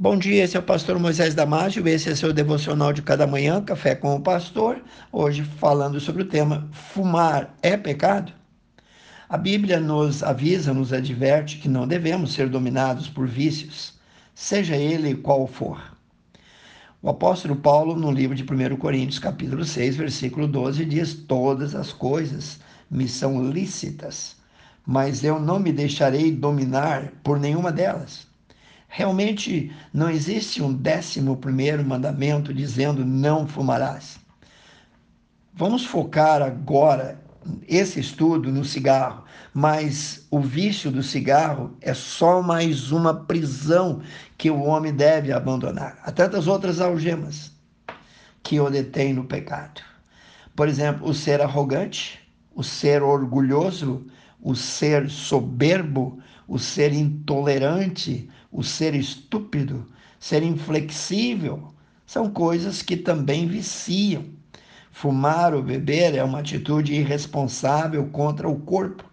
Bom dia, esse é o pastor Moisés Damásio, esse é seu devocional de cada manhã, Café com o Pastor, hoje falando sobre o tema Fumar é pecado? A Bíblia nos avisa, nos adverte que não devemos ser dominados por vícios, seja ele qual for. O apóstolo Paulo, no livro de 1 Coríntios, capítulo 6, versículo 12, diz: Todas as coisas me são lícitas, mas eu não me deixarei dominar por nenhuma delas. Realmente não existe um décimo primeiro mandamento dizendo não fumarás. Vamos focar agora esse estudo no cigarro, mas o vício do cigarro é só mais uma prisão que o homem deve abandonar. Há tantas outras algemas que o detêm no pecado. Por exemplo, o ser arrogante, o ser orgulhoso, o ser soberbo, o ser intolerante, o ser estúpido, ser inflexível, são coisas que também viciam. Fumar ou beber é uma atitude irresponsável contra o corpo,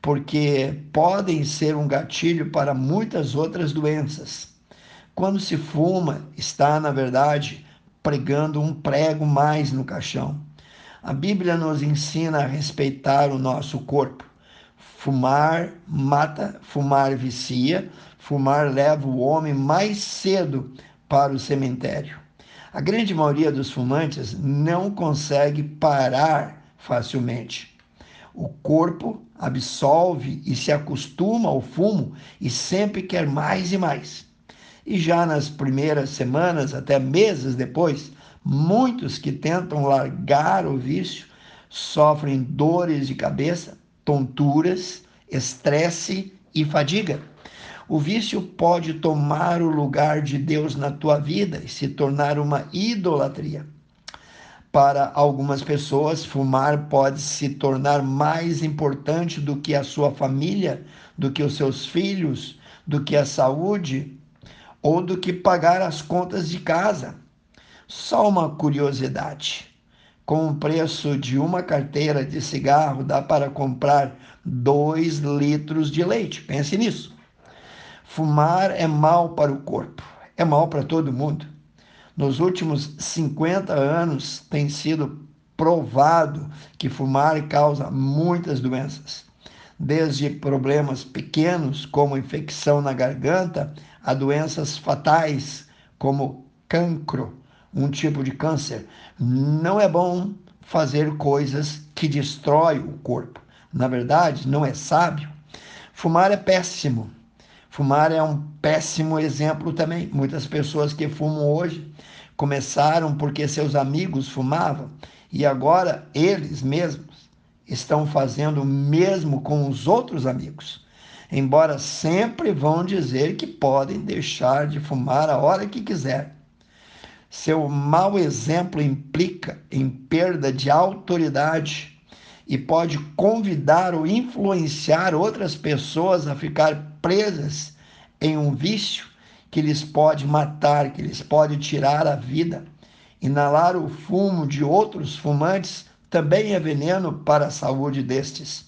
porque podem ser um gatilho para muitas outras doenças. Quando se fuma, está, na verdade, pregando um prego mais no caixão. A Bíblia nos ensina a respeitar o nosso corpo. Fumar mata, fumar vicia, fumar leva o homem mais cedo para o cemitério. A grande maioria dos fumantes não consegue parar facilmente. O corpo absolve e se acostuma ao fumo e sempre quer mais e mais. E já nas primeiras semanas, até meses depois, muitos que tentam largar o vício sofrem dores de cabeça, tonturas, estresse e fadiga. O vício pode tomar o lugar de Deus na tua vida e se tornar uma idolatria. Para algumas pessoas, fumar pode se tornar mais importante do que a sua família, do que os seus filhos, do que a saúde ou do que pagar as contas de casa. Só uma curiosidade com o preço de uma carteira de cigarro, dá para comprar dois litros de leite. Pense nisso. Fumar é mal para o corpo, é mal para todo mundo. Nos últimos 50 anos tem sido provado que fumar causa muitas doenças, desde problemas pequenos, como infecção na garganta, a doenças fatais, como cancro um tipo de câncer, não é bom fazer coisas que destroem o corpo. Na verdade, não é sábio. Fumar é péssimo. Fumar é um péssimo exemplo também. Muitas pessoas que fumam hoje começaram porque seus amigos fumavam e agora eles mesmos estão fazendo o mesmo com os outros amigos. Embora sempre vão dizer que podem deixar de fumar a hora que quiser. Seu mau exemplo implica em perda de autoridade e pode convidar ou influenciar outras pessoas a ficar presas em um vício que lhes pode matar, que lhes pode tirar a vida. Inalar o fumo de outros fumantes também é veneno para a saúde destes.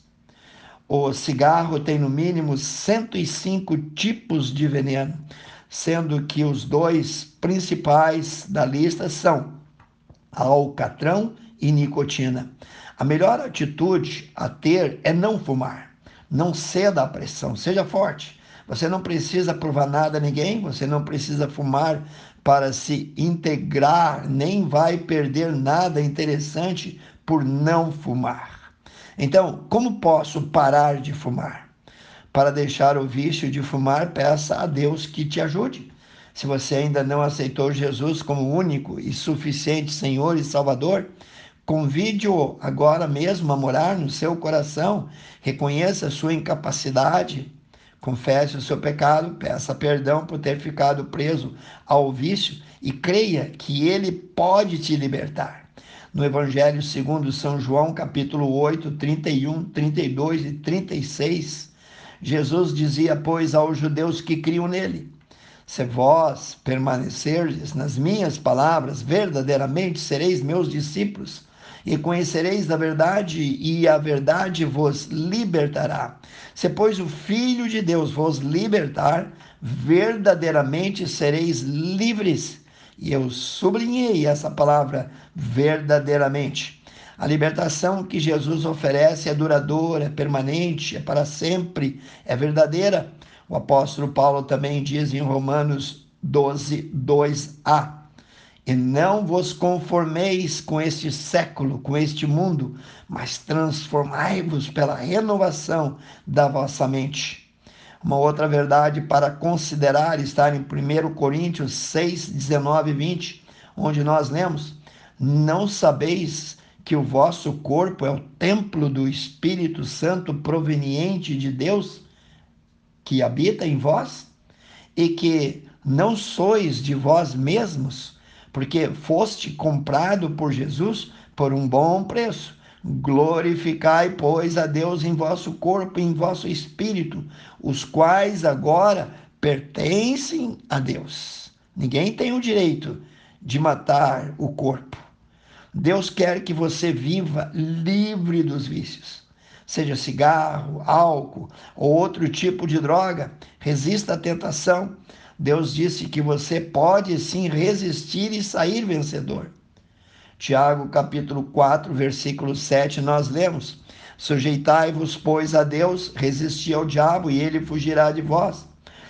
O cigarro tem no mínimo 105 tipos de veneno sendo que os dois principais da lista são alcatrão e nicotina. A melhor atitude a ter é não fumar. Não ceda à pressão, seja forte. Você não precisa provar nada a ninguém, você não precisa fumar para se integrar, nem vai perder nada interessante por não fumar. Então, como posso parar de fumar? Para deixar o vício de fumar, peça a Deus que te ajude. Se você ainda não aceitou Jesus como único e suficiente Senhor e Salvador, convide-o agora mesmo a morar no seu coração. Reconheça a sua incapacidade, confesse o seu pecado, peça perdão por ter ficado preso ao vício e creia que ele pode te libertar. No Evangelho segundo São João, capítulo 8, 31, 32 e 36, Jesus dizia, pois, aos judeus que criam nele: Se vós permanecerdes nas minhas palavras, verdadeiramente sereis meus discípulos, e conhecereis a verdade, e a verdade vos libertará. Se, pois, o Filho de Deus vos libertar, verdadeiramente sereis livres. E eu sublinhei essa palavra verdadeiramente. A libertação que Jesus oferece é duradoura, é permanente, é para sempre, é verdadeira. O apóstolo Paulo também diz em Romanos 12, 2a: E não vos conformeis com este século, com este mundo, mas transformai-vos pela renovação da vossa mente. Uma outra verdade para considerar está em 1 Coríntios 6, 19 e 20, onde nós lemos: Não sabeis que o vosso corpo é o templo do Espírito Santo proveniente de Deus? que habita em vós e que não sois de vós mesmos, porque foste comprado por Jesus por um bom preço. Glorificai, pois, a Deus em vosso corpo e em vosso espírito, os quais agora pertencem a Deus. Ninguém tem o direito de matar o corpo. Deus quer que você viva livre dos vícios seja cigarro, álcool ou outro tipo de droga, resista à tentação. Deus disse que você pode sim resistir e sair vencedor. Tiago capítulo 4, versículo 7, nós lemos: Sujeitai-vos, pois, a Deus, resisti ao diabo e ele fugirá de vós.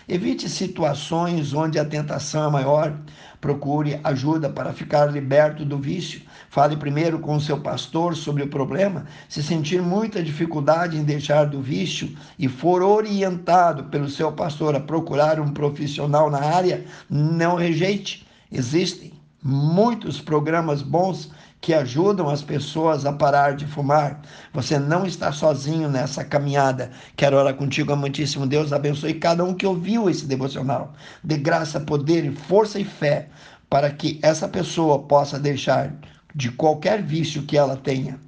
Evite situações onde a tentação é maior. Procure ajuda para ficar liberto do vício. Fale primeiro com o seu pastor sobre o problema. Se sentir muita dificuldade em deixar do vício e for orientado pelo seu pastor a procurar um profissional na área, não rejeite. Existem muitos programas bons que ajudam as pessoas a parar de fumar. Você não está sozinho nessa caminhada. Quero orar contigo, amantíssimo Deus. Abençoe cada um que ouviu esse devocional. De graça, poder, força e fé para que essa pessoa possa deixar de qualquer vício que ela tenha.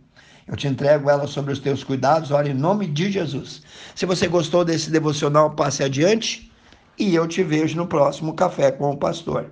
Eu te entrego ela sobre os teus cuidados, ora em nome de Jesus. Se você gostou desse devocional, passe adiante e eu te vejo no próximo Café com o Pastor.